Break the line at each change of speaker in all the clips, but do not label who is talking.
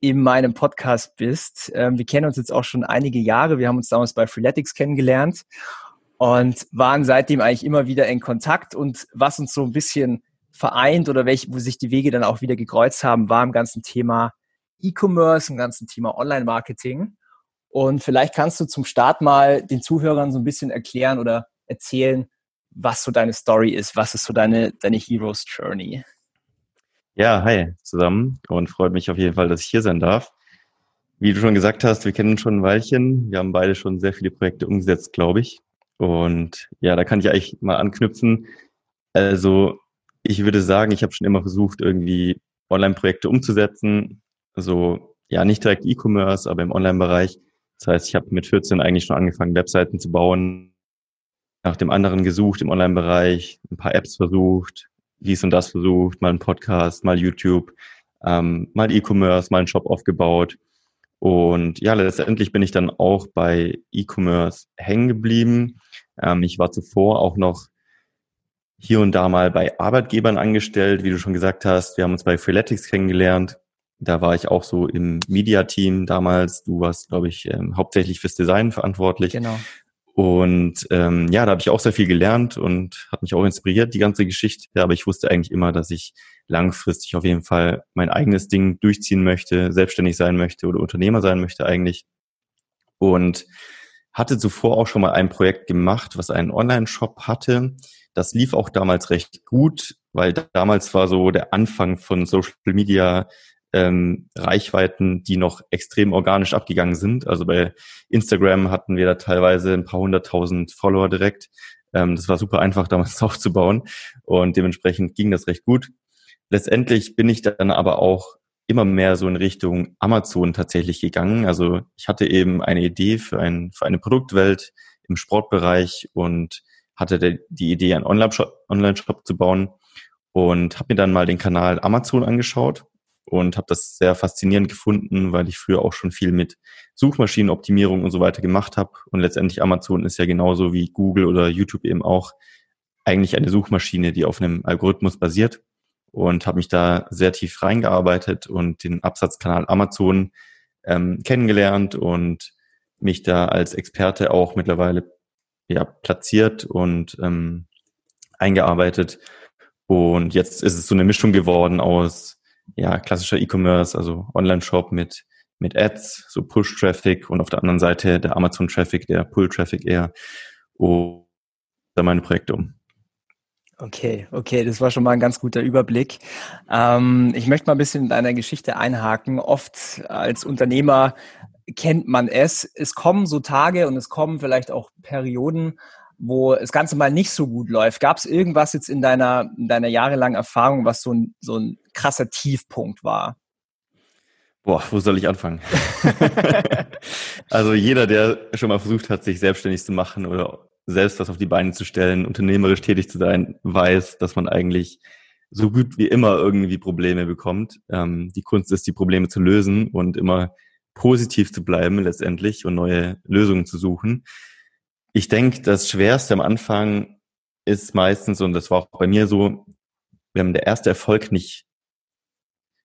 in meinem Podcast bist. Ähm, wir kennen uns jetzt auch schon einige Jahre. Wir haben uns damals bei Freeletics kennengelernt und waren seitdem eigentlich immer wieder in Kontakt. Und was uns so ein bisschen vereint oder welch, wo sich die Wege dann auch wieder gekreuzt haben, war im ganzen Thema E-Commerce, im ganzen Thema Online-Marketing. Und vielleicht kannst du zum Start mal den Zuhörern so ein bisschen erklären oder erzählen, was so deine Story ist, was ist so deine, deine Heroes Journey?
Ja, hi zusammen und freut mich auf jeden Fall, dass ich hier sein darf. Wie du schon gesagt hast, wir kennen uns schon ein Weilchen. Wir haben beide schon sehr viele Projekte umgesetzt, glaube ich. Und ja, da kann ich eigentlich mal anknüpfen. Also ich würde sagen, ich habe schon immer versucht, irgendwie Online-Projekte umzusetzen. Also ja, nicht direkt E-Commerce, aber im Online-Bereich. Das heißt, ich habe mit 14 eigentlich schon angefangen, Webseiten zu bauen, nach dem anderen gesucht im Online-Bereich, ein paar Apps versucht, dies und das versucht, mal ein Podcast, mal YouTube, ähm, mal E-Commerce, mal einen Shop aufgebaut. Und ja, letztendlich bin ich dann auch bei E-Commerce hängen geblieben. Ähm, ich war zuvor auch noch hier und da mal bei Arbeitgebern angestellt, wie du schon gesagt hast. Wir haben uns bei Freeletics kennengelernt. Da war ich auch so im Media-Team damals. Du warst, glaube ich, ähm, hauptsächlich fürs Design verantwortlich. Genau. Und ähm, ja, da habe ich auch sehr viel gelernt und hat mich auch inspiriert, die ganze Geschichte. Aber ich wusste eigentlich immer, dass ich langfristig auf jeden Fall mein eigenes Ding durchziehen möchte, selbstständig sein möchte oder Unternehmer sein möchte eigentlich. Und hatte zuvor auch schon mal ein Projekt gemacht, was einen Online-Shop hatte. Das lief auch damals recht gut, weil damals war so der Anfang von Social Media ähm, Reichweiten, die noch extrem organisch abgegangen sind. Also bei Instagram hatten wir da teilweise ein paar hunderttausend Follower direkt. Ähm, das war super einfach damals aufzubauen und dementsprechend ging das recht gut. Letztendlich bin ich dann aber auch immer mehr so in Richtung Amazon tatsächlich gegangen. Also ich hatte eben eine Idee für, ein, für eine Produktwelt im Sportbereich und hatte die Idee, einen Online-Shop Online -Shop zu bauen und habe mir dann mal den Kanal Amazon angeschaut und habe das sehr faszinierend gefunden, weil ich früher auch schon viel mit Suchmaschinenoptimierung und so weiter gemacht habe. Und letztendlich Amazon ist ja genauso wie Google oder YouTube eben auch eigentlich eine Suchmaschine, die auf einem Algorithmus basiert. Und habe mich da sehr tief reingearbeitet und den Absatzkanal Amazon ähm, kennengelernt und mich da als Experte auch mittlerweile ja, platziert und ähm, eingearbeitet. Und jetzt ist es so eine Mischung geworden aus ja, klassischer E-Commerce, also Online-Shop mit, mit Ads, so Push-Traffic und auf der anderen Seite der Amazon-Traffic, der Pull-Traffic eher. Und da meine Projekte um.
Okay, okay, das war schon mal ein ganz guter Überblick. Ähm, ich möchte mal ein bisschen in deiner Geschichte einhaken. Oft als Unternehmer kennt man es. Es kommen so Tage und es kommen vielleicht auch Perioden, wo das Ganze mal nicht so gut läuft. Gab es irgendwas jetzt in deiner, in deiner jahrelangen Erfahrung, was so ein, so ein krasser Tiefpunkt war?
Boah, wo soll ich anfangen? also jeder, der schon mal versucht hat, sich selbstständig zu machen oder selbst was auf die Beine zu stellen, unternehmerisch tätig zu sein, weiß, dass man eigentlich so gut wie immer irgendwie Probleme bekommt. Ähm, die Kunst ist, die Probleme zu lösen und immer positiv zu bleiben letztendlich und neue Lösungen zu suchen. Ich denke, das Schwerste am Anfang ist meistens, und das war auch bei mir so, wenn der erste Erfolg nicht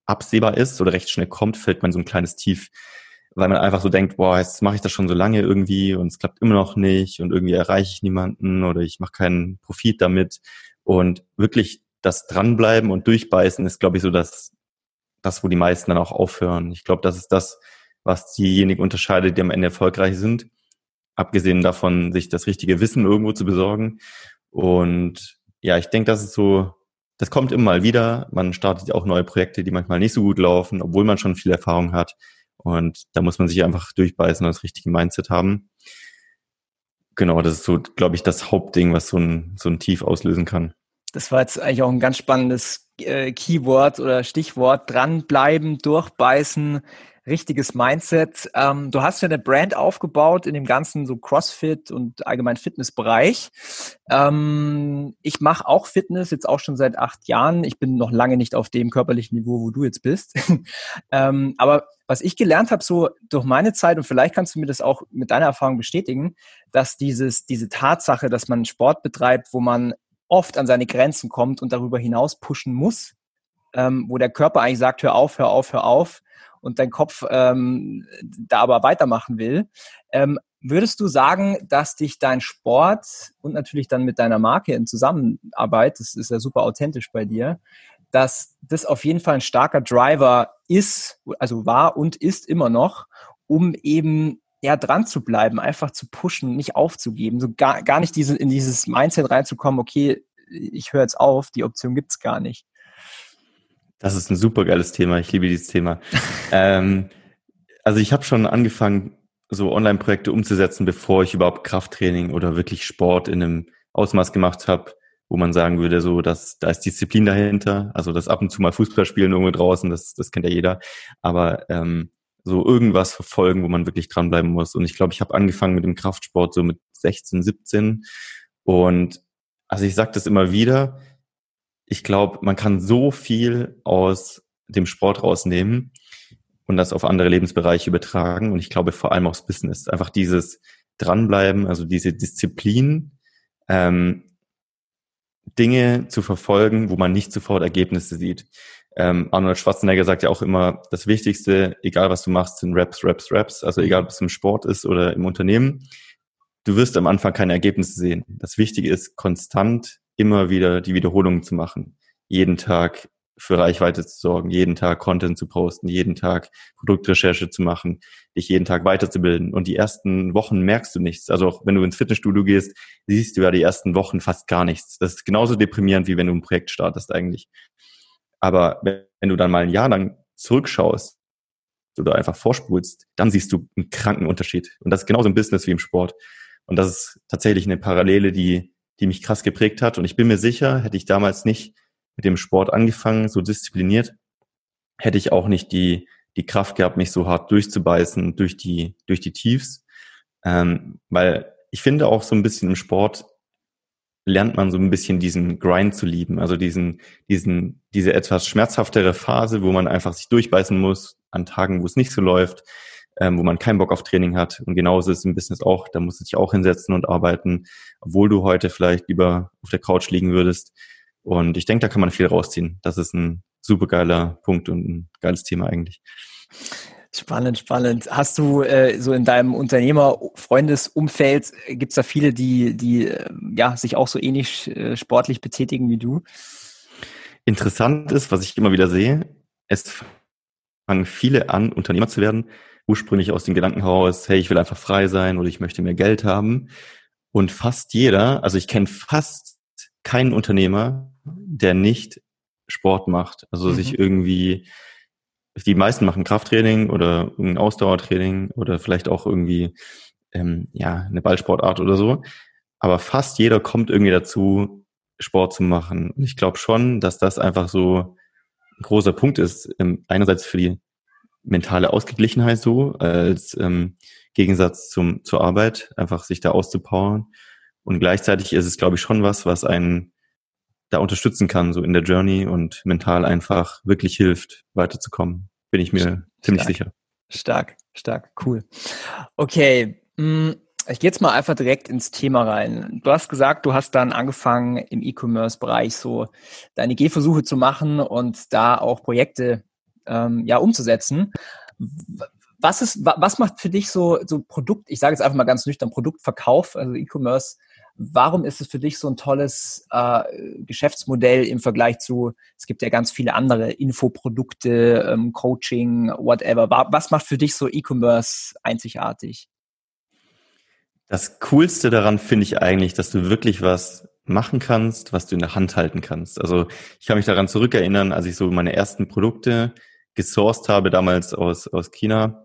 absehbar ist oder recht schnell kommt, fällt man so ein kleines Tief, weil man einfach so denkt, boah, jetzt mache ich das schon so lange irgendwie und es klappt immer noch nicht und irgendwie erreiche ich niemanden oder ich mache keinen Profit damit. Und wirklich das Dranbleiben und Durchbeißen ist, glaube ich, so das, das, wo die meisten dann auch aufhören. Ich glaube, das ist das, was diejenigen unterscheidet, die am Ende erfolgreich sind abgesehen davon, sich das richtige Wissen irgendwo zu besorgen. Und ja, ich denke, das ist so, das kommt immer mal wieder. Man startet auch neue Projekte, die manchmal nicht so gut laufen, obwohl man schon viel Erfahrung hat. Und da muss man sich einfach durchbeißen und das richtige Mindset haben. Genau, das ist so, glaube ich, das Hauptding, was so ein, so ein Tief auslösen kann.
Das war jetzt eigentlich auch ein ganz spannendes äh, Keyword oder Stichwort. Dranbleiben, durchbeißen. Richtiges Mindset. Ähm, du hast ja eine Brand aufgebaut in dem ganzen so CrossFit und allgemein Fitnessbereich. Ähm, ich mache auch Fitness jetzt auch schon seit acht Jahren. Ich bin noch lange nicht auf dem körperlichen Niveau, wo du jetzt bist. ähm, aber was ich gelernt habe, so durch meine Zeit, und vielleicht kannst du mir das auch mit deiner Erfahrung bestätigen, dass dieses, diese Tatsache, dass man Sport betreibt, wo man oft an seine Grenzen kommt und darüber hinaus pushen muss, ähm, wo der Körper eigentlich sagt, hör auf, hör auf, hör auf, und dein Kopf ähm, da aber weitermachen will. Ähm, würdest du sagen, dass dich dein Sport und natürlich dann mit deiner Marke in Zusammenarbeit, das ist ja super authentisch bei dir, dass das auf jeden Fall ein starker Driver ist, also war und ist immer noch, um eben ja dran zu bleiben, einfach zu pushen, nicht aufzugeben, so gar, gar nicht diese, in dieses Mindset reinzukommen, okay, ich höre jetzt auf, die Option gibt's gar nicht.
Das ist ein super geiles Thema. Ich liebe dieses Thema. ähm, also ich habe schon angefangen, so Online-Projekte umzusetzen, bevor ich überhaupt Krafttraining oder wirklich Sport in einem Ausmaß gemacht habe, wo man sagen würde, so, dass da ist Disziplin dahinter. Also das ab und zu mal Fußball spielen irgendwo draußen, das, das kennt ja jeder. Aber ähm, so irgendwas verfolgen, wo man wirklich dranbleiben muss. Und ich glaube, ich habe angefangen mit dem Kraftsport so mit 16, 17. Und also ich sage das immer wieder, ich glaube, man kann so viel aus dem Sport rausnehmen und das auf andere Lebensbereiche übertragen. Und ich glaube vor allem aufs Business. Einfach dieses Dranbleiben, also diese Disziplin, ähm, Dinge zu verfolgen, wo man nicht sofort Ergebnisse sieht. Ähm, Arnold Schwarzenegger sagt ja auch immer, das Wichtigste, egal was du machst, sind Raps, Raps, Raps. Also egal, ob es im Sport ist oder im Unternehmen. Du wirst am Anfang keine Ergebnisse sehen. Das Wichtige ist, konstant immer wieder die Wiederholungen zu machen. Jeden Tag für Reichweite zu sorgen, jeden Tag Content zu posten, jeden Tag Produktrecherche zu machen, dich jeden Tag weiterzubilden. Und die ersten Wochen merkst du nichts. Also auch wenn du ins Fitnessstudio gehst, siehst du ja die ersten Wochen fast gar nichts. Das ist genauso deprimierend, wie wenn du ein Projekt startest eigentlich. Aber wenn du dann mal ein Jahr lang zurückschaust oder einfach vorspulst, dann siehst du einen kranken Unterschied. Und das ist genauso im Business wie im Sport. Und das ist tatsächlich eine Parallele, die die mich krass geprägt hat. Und ich bin mir sicher, hätte ich damals nicht mit dem Sport angefangen, so diszipliniert, hätte ich auch nicht die, die Kraft gehabt, mich so hart durchzubeißen durch die, durch die Tiefs. Ähm, weil ich finde auch so ein bisschen im Sport lernt man so ein bisschen diesen Grind zu lieben, also diesen, diesen, diese etwas schmerzhaftere Phase, wo man einfach sich durchbeißen muss an Tagen, wo es nicht so läuft, ähm, wo man keinen Bock auf Training hat. Und genauso ist es im Business auch. Da musst du dich auch hinsetzen und arbeiten, obwohl du heute vielleicht lieber auf der Couch liegen würdest. Und ich denke, da kann man viel rausziehen. Das ist ein super geiler Punkt und ein geiles Thema eigentlich.
Spannend, spannend. Hast du äh, so in deinem Unternehmer-Freundesumfeld, äh, gibt es da viele, die, die äh, ja, sich auch so ähnlich äh, sportlich betätigen wie du?
Interessant ist, was ich immer wieder sehe, es fangen viele an, Unternehmer zu werden, ursprünglich aus dem Gedanken heraus, hey, ich will einfach frei sein oder ich möchte mehr Geld haben. Und fast jeder, also ich kenne fast keinen Unternehmer, der nicht Sport macht. Also mhm. sich irgendwie, die meisten machen Krafttraining oder ein Ausdauertraining oder vielleicht auch irgendwie ähm, ja eine Ballsportart oder so. Aber fast jeder kommt irgendwie dazu, Sport zu machen. Und ich glaube schon, dass das einfach so ein großer Punkt ist. Ähm, einerseits für die mentale Ausgeglichenheit so, als ähm, Gegensatz zum, zur Arbeit, einfach sich da auszupowern. Und gleichzeitig ist es, glaube ich, schon was, was einen da unterstützen kann, so in der Journey und mental einfach wirklich hilft, weiterzukommen. Bin ich mir stark. ziemlich sicher.
Stark, stark, cool. Okay, mm, ich gehe jetzt mal einfach direkt ins Thema rein. Du hast gesagt, du hast dann angefangen im E-Commerce-Bereich so deine Gehversuche zu machen und da auch Projekte ähm, ja umzusetzen. Was ist, was macht für dich so, so Produkt, ich sage jetzt einfach mal ganz nüchtern, Produktverkauf, also E-Commerce, warum ist es für dich so ein tolles äh, Geschäftsmodell im Vergleich zu, es gibt ja ganz viele andere Infoprodukte, ähm, Coaching, whatever. Was macht für dich so E-Commerce einzigartig?
Das Coolste daran finde ich eigentlich, dass du wirklich was machen kannst, was du in der Hand halten kannst. Also ich kann mich daran zurückerinnern, als ich so meine ersten Produkte gesourced habe, damals aus, aus China,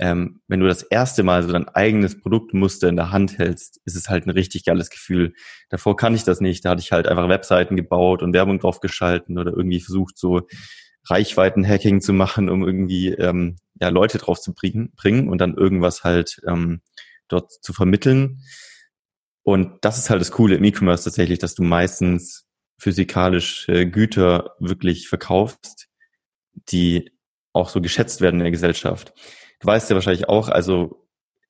ähm, wenn du das erste Mal so dein eigenes Produktmuster in der Hand hältst, ist es halt ein richtig geiles Gefühl. Davor kann ich das nicht. Da hatte ich halt einfach Webseiten gebaut und Werbung drauf geschalten oder irgendwie versucht, so Reichweiten-Hacking zu machen, um irgendwie ähm, ja, Leute drauf zu bringen, bringen und dann irgendwas halt ähm, dort zu vermitteln. Und das ist halt das Coole im E-Commerce tatsächlich, dass du meistens physikalische Güter wirklich verkaufst, die auch so geschätzt werden in der Gesellschaft. Du weißt ja wahrscheinlich auch, also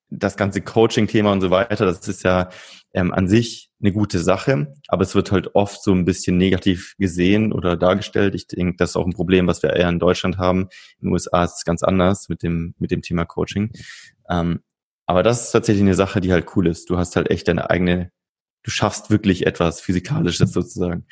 das ganze Coaching-Thema und so weiter, das ist ja ähm, an sich eine gute Sache, aber es wird halt oft so ein bisschen negativ gesehen oder dargestellt. Ich denke, das ist auch ein Problem, was wir eher in Deutschland haben. In den USA ist es ganz anders mit dem, mit dem Thema Coaching. Ähm, aber das ist tatsächlich eine Sache, die halt cool ist. Du hast halt echt deine eigene, du schaffst wirklich etwas Physikalisches sozusagen.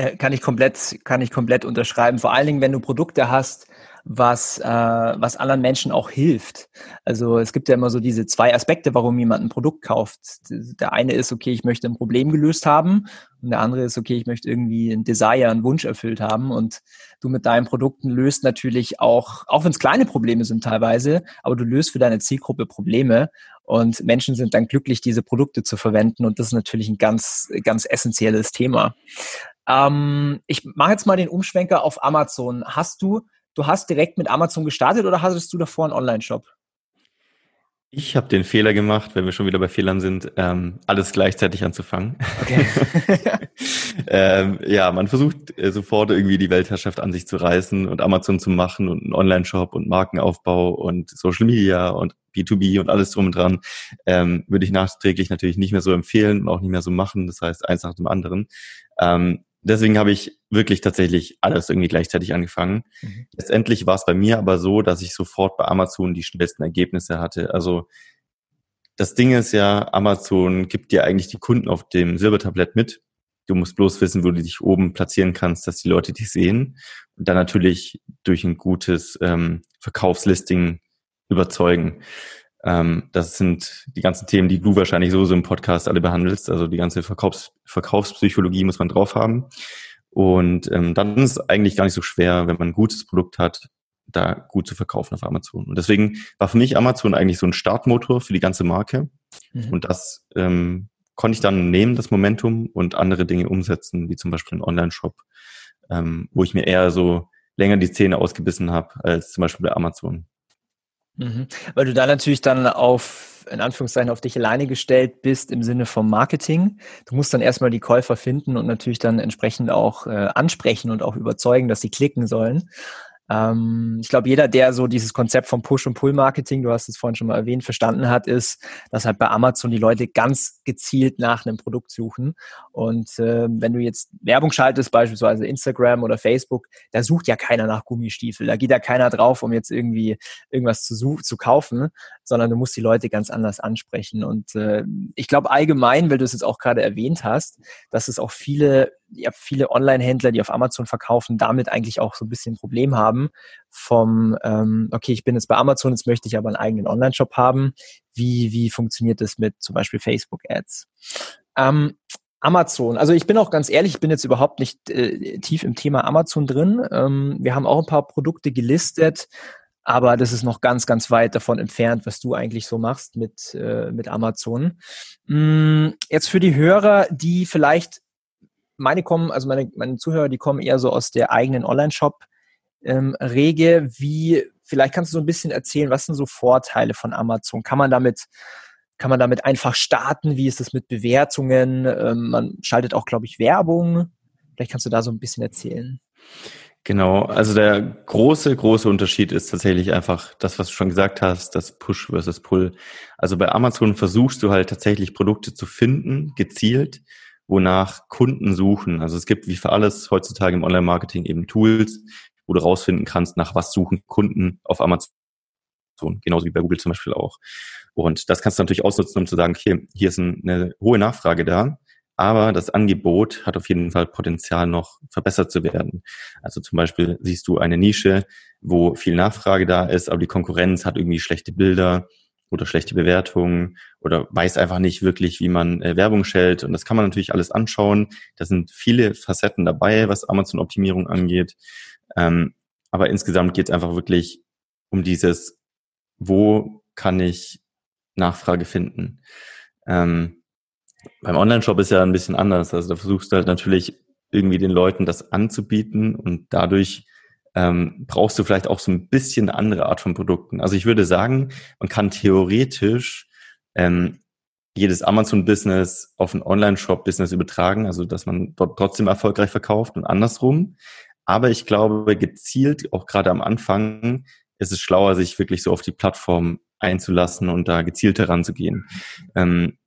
Äh, kann ich komplett, kann ich komplett unterschreiben. Vor allen Dingen, wenn du Produkte hast, was, äh, was anderen Menschen auch hilft. Also es gibt ja immer so diese zwei Aspekte, warum jemand ein Produkt kauft. Der eine ist, okay, ich möchte ein Problem gelöst haben und der andere ist, okay, ich möchte irgendwie ein Desire, einen Wunsch erfüllt haben und du mit deinen Produkten löst natürlich auch, auch wenn es kleine Probleme sind teilweise, aber du löst für deine Zielgruppe Probleme und Menschen sind dann glücklich, diese Produkte zu verwenden und das ist natürlich ein ganz, ganz essentielles Thema. Ähm, ich mache jetzt mal den Umschwenker auf Amazon. Hast du du hast direkt mit Amazon gestartet oder hattest du davor einen Online-Shop?
Ich habe den Fehler gemacht, wenn wir schon wieder bei Fehlern sind, ähm, alles gleichzeitig anzufangen. Okay. ähm, ja, man versucht äh, sofort irgendwie die Weltherrschaft an sich zu reißen und Amazon zu machen und einen Online-Shop und Markenaufbau und Social Media und B2B und alles drum und dran. Ähm, würde ich nachträglich natürlich nicht mehr so empfehlen und auch nicht mehr so machen. Das heißt, eins nach dem anderen. Ähm, deswegen habe ich wirklich tatsächlich alles irgendwie gleichzeitig angefangen. Mhm. Letztendlich war es bei mir aber so, dass ich sofort bei Amazon die schnellsten Ergebnisse hatte. Also das Ding ist ja, Amazon gibt dir eigentlich die Kunden auf dem Silbertablett mit. Du musst bloß wissen, wo du dich oben platzieren kannst, dass die Leute dich sehen. Und dann natürlich durch ein gutes ähm, Verkaufslisting überzeugen. Ähm, das sind die ganzen Themen, die du wahrscheinlich so im Podcast alle behandelst. Also die ganze Verkaufs Verkaufspsychologie muss man drauf haben. Und ähm, dann ist es eigentlich gar nicht so schwer, wenn man ein gutes Produkt hat, da gut zu verkaufen auf Amazon. Und deswegen war für mich Amazon eigentlich so ein Startmotor für die ganze Marke. Mhm. Und das ähm, konnte ich dann nehmen, das Momentum, und andere Dinge umsetzen, wie zum Beispiel einen Online-Shop, ähm, wo ich mir eher so länger die Zähne ausgebissen habe, als zum Beispiel bei Amazon.
Mhm. Weil du da natürlich dann auf, in Anführungszeichen, auf dich alleine gestellt bist im Sinne vom Marketing. Du musst dann erstmal die Käufer finden und natürlich dann entsprechend auch äh, ansprechen und auch überzeugen, dass sie klicken sollen. Ähm, ich glaube, jeder, der so dieses Konzept vom Push- und Pull-Marketing, du hast es vorhin schon mal erwähnt, verstanden hat, ist, dass halt bei Amazon die Leute ganz gezielt nach einem Produkt suchen. Und äh, wenn du jetzt Werbung schaltest, beispielsweise Instagram oder Facebook, da sucht ja keiner nach Gummistiefel. Da geht ja keiner drauf, um jetzt irgendwie irgendwas zu, suchen, zu kaufen, sondern du musst die Leute ganz anders ansprechen. Und äh, ich glaube allgemein, weil du es jetzt auch gerade erwähnt hast, dass es auch viele ja, viele Online-Händler, die auf Amazon verkaufen, damit eigentlich auch so ein bisschen ein Problem haben vom, ähm, okay, ich bin jetzt bei Amazon, jetzt möchte ich aber einen eigenen Online-Shop haben. Wie, wie funktioniert das mit zum Beispiel Facebook-Ads? Ähm, Amazon. Also ich bin auch ganz ehrlich, ich bin jetzt überhaupt nicht äh, tief im Thema Amazon drin. Ähm, wir haben auch ein paar Produkte gelistet, aber das ist noch ganz, ganz weit davon entfernt, was du eigentlich so machst mit, äh, mit Amazon. Mm, jetzt für die Hörer, die vielleicht meine kommen, also meine, meine Zuhörer, die kommen eher so aus der eigenen Online-Shop. Ähm, wie, vielleicht kannst du so ein bisschen erzählen, was sind so Vorteile von Amazon? Kann man damit, kann man damit einfach starten? Wie ist es mit Bewertungen? Ähm, man schaltet auch, glaube ich, Werbung. Vielleicht kannst du da so ein bisschen erzählen.
Genau, also der große, große Unterschied ist tatsächlich einfach das, was du schon gesagt hast, das Push versus Pull. Also bei Amazon versuchst du halt tatsächlich Produkte zu finden, gezielt, wonach Kunden suchen. Also es gibt wie für alles heutzutage im Online-Marketing eben Tools, wo du rausfinden kannst, nach was suchen Kunden auf Amazon. Genauso wie bei Google zum Beispiel auch. Und das kannst du natürlich ausnutzen, um zu sagen, okay, hier ist eine hohe Nachfrage da, aber das Angebot hat auf jeden Fall Potenzial noch verbessert zu werden. Also zum Beispiel siehst du eine Nische, wo viel Nachfrage da ist, aber die Konkurrenz hat irgendwie schlechte Bilder oder schlechte Bewertungen oder weiß einfach nicht wirklich, wie man äh, Werbung stellt. Und das kann man natürlich alles anschauen. Da sind viele Facetten dabei, was Amazon-Optimierung angeht. Ähm, aber insgesamt geht es einfach wirklich um dieses, wo kann ich Nachfrage finden. Ähm, beim Online-Shop ist ja ein bisschen anders. Also da versuchst du halt natürlich irgendwie den Leuten das anzubieten und dadurch ähm, brauchst du vielleicht auch so ein bisschen andere Art von Produkten. Also ich würde sagen, man kann theoretisch ähm, jedes Amazon-Business auf ein Online-Shop-Business übertragen, also dass man dort trotzdem erfolgreich verkauft und andersrum. Aber ich glaube, gezielt, auch gerade am Anfang, ist es schlauer, sich wirklich so auf die Plattform einzulassen und da gezielt heranzugehen. Ähm,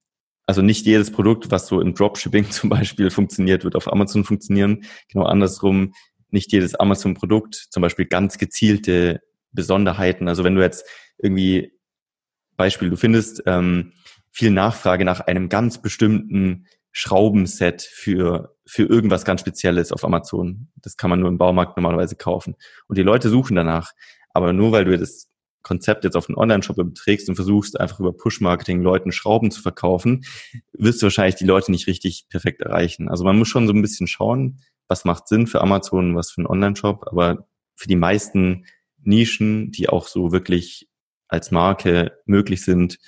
also nicht jedes Produkt, was so im Dropshipping zum Beispiel funktioniert, wird auf Amazon funktionieren. Genau andersrum, nicht jedes Amazon-Produkt, zum Beispiel ganz gezielte Besonderheiten. Also wenn du jetzt irgendwie, Beispiel, du findest ähm, viel Nachfrage nach einem ganz bestimmten Schraubenset für, für irgendwas ganz Spezielles auf Amazon. Das kann man nur im Baumarkt normalerweise kaufen. Und die Leute suchen danach. Aber nur weil du das Konzept jetzt auf einen Online-Shop überträgst und versuchst einfach über Push-Marketing Leuten Schrauben zu verkaufen, wirst du wahrscheinlich die Leute nicht richtig perfekt erreichen. Also man muss schon so ein bisschen schauen, was macht Sinn für Amazon, was für einen Online-Shop, aber für die meisten Nischen, die auch so wirklich als Marke möglich sind,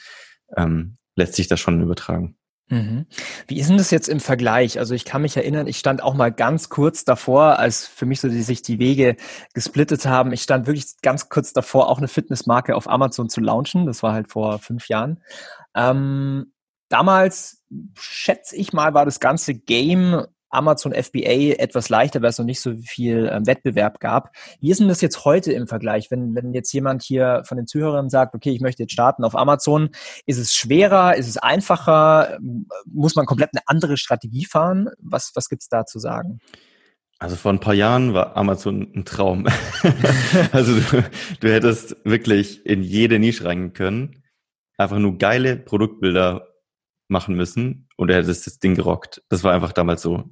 ähm, lässt sich das schon übertragen.
Mhm. Wie ist denn das jetzt im Vergleich? Also ich kann mich erinnern, ich stand auch mal ganz kurz davor, als für mich so die, sich die Wege gesplittet haben. Ich stand wirklich ganz kurz davor, auch eine Fitnessmarke auf Amazon zu launchen. Das war halt vor fünf Jahren. Ähm, damals schätze ich mal, war das ganze Game Amazon FBA etwas leichter, weil es noch nicht so viel äh, Wettbewerb gab. Wie ist denn das jetzt heute im Vergleich? Wenn, wenn jetzt jemand hier von den Zuhörern sagt, okay, ich möchte jetzt starten auf Amazon, ist es schwerer, ist es einfacher? Muss man komplett eine andere Strategie fahren? Was, was gibt's da zu sagen?
Also vor ein paar Jahren war Amazon ein Traum. also du, du hättest wirklich in jede Nische reingehen können, einfach nur geile Produktbilder machen müssen und er hättest das Ding gerockt. Das war einfach damals so.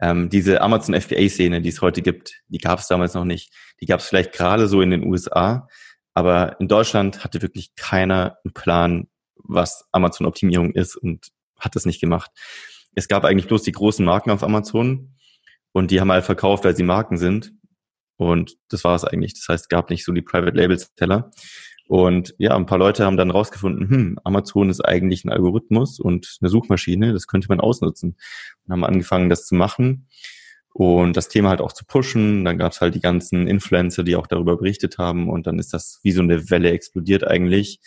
Ähm, diese Amazon FBA-Szene, die es heute gibt, die gab es damals noch nicht. Die gab es vielleicht gerade so in den USA, aber in Deutschland hatte wirklich keiner einen Plan, was Amazon-Optimierung ist und hat das nicht gemacht. Es gab eigentlich bloß die großen Marken auf Amazon und die haben halt verkauft, weil sie Marken sind. Und das war es eigentlich. Das heißt, es gab nicht so die Private Labels Teller. Und ja, ein paar Leute haben dann rausgefunden, hm, Amazon ist eigentlich ein Algorithmus und eine Suchmaschine, das könnte man ausnutzen. Und haben angefangen, das zu machen und das Thema halt auch zu pushen. Dann gab es halt die ganzen Influencer, die auch darüber berichtet haben und dann ist das wie so eine Welle explodiert eigentlich.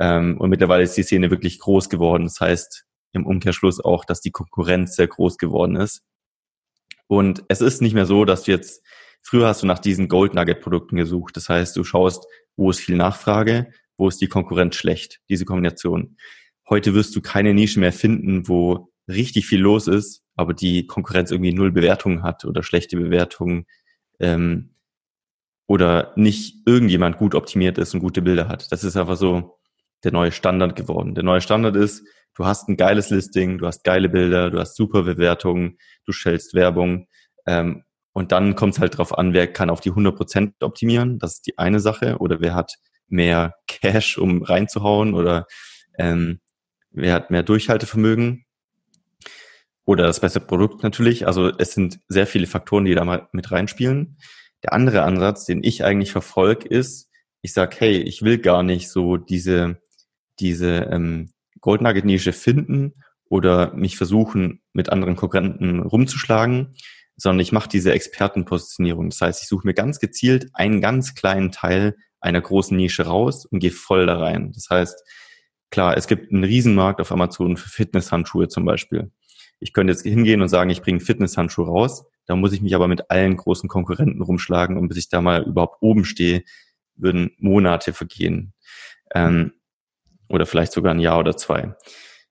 Ähm, und mittlerweile ist die Szene wirklich groß geworden. Das heißt im Umkehrschluss auch, dass die Konkurrenz sehr groß geworden ist. Und es ist nicht mehr so, dass du jetzt Früher hast du nach diesen Gold Nugget Produkten gesucht. Das heißt, du schaust, wo ist viel Nachfrage, wo ist die Konkurrenz schlecht, diese Kombination. Heute wirst du keine Nische mehr finden, wo richtig viel los ist, aber die Konkurrenz irgendwie null Bewertungen hat oder schlechte Bewertungen ähm, oder nicht irgendjemand gut optimiert ist und gute Bilder hat. Das ist einfach so der neue Standard geworden. Der neue Standard ist, du hast ein geiles Listing, du hast geile Bilder, du hast super Bewertungen, du stellst Werbung ähm, und dann kommt es halt drauf an, wer kann auf die 100% optimieren. Das ist die eine Sache. Oder wer hat mehr Cash, um reinzuhauen. Oder ähm, wer hat mehr Durchhaltevermögen. Oder das beste Produkt natürlich. Also es sind sehr viele Faktoren, die da mal mit reinspielen. Der andere Ansatz, den ich eigentlich verfolge, ist, ich sag, hey, ich will gar nicht so diese, diese ähm, Gold Nugget Nische finden oder mich versuchen, mit anderen Konkurrenten rumzuschlagen, sondern ich mache diese Expertenpositionierung. Das heißt, ich suche mir ganz gezielt einen ganz kleinen Teil einer großen Nische raus und gehe voll da rein. Das heißt, klar, es gibt einen Riesenmarkt auf Amazon für Fitnesshandschuhe zum Beispiel. Ich könnte jetzt hingehen und sagen, ich bringe Fitnesshandschuh raus. Da muss ich mich aber mit allen großen Konkurrenten rumschlagen und bis ich da mal überhaupt oben stehe, würden Monate vergehen. Ähm, oder vielleicht sogar ein Jahr oder zwei.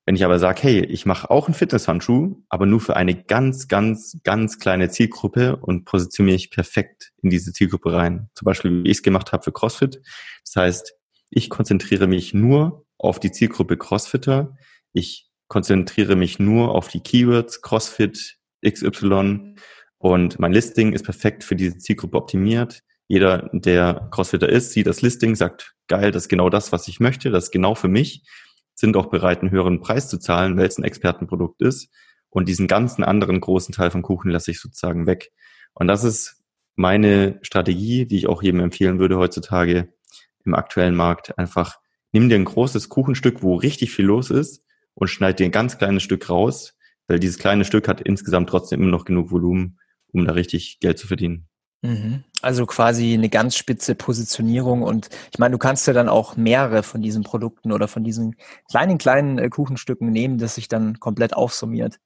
Wenn ich aber sage, hey, ich mache auch einen Fitnesshandschuh, aber nur für eine ganz, ganz, ganz kleine Zielgruppe und positioniere mich perfekt in diese Zielgruppe rein. Zum Beispiel, wie ich es gemacht habe für CrossFit. Das heißt, ich konzentriere mich nur auf die Zielgruppe Crossfitter. Ich konzentriere mich nur auf die Keywords CrossFit XY und mein Listing ist perfekt für diese Zielgruppe optimiert. Jeder, der Crossfitter ist, sieht das Listing, sagt, geil, das ist genau das, was ich möchte, das ist genau für mich sind auch bereit, einen höheren Preis zu zahlen, weil es ein Expertenprodukt ist. Und diesen ganzen anderen großen Teil vom Kuchen lasse ich sozusagen weg. Und das ist meine Strategie, die ich auch jedem empfehlen würde heutzutage im aktuellen Markt. Einfach nimm dir ein großes Kuchenstück, wo richtig viel los ist und schneid dir ein ganz kleines Stück raus, weil dieses kleine Stück hat insgesamt trotzdem immer noch genug Volumen, um da richtig Geld zu verdienen.
Mhm. Also quasi eine ganz spitze Positionierung und ich meine, du kannst ja dann auch mehrere von diesen Produkten oder von diesen kleinen, kleinen äh, Kuchenstücken nehmen, das sich dann komplett aufsummiert.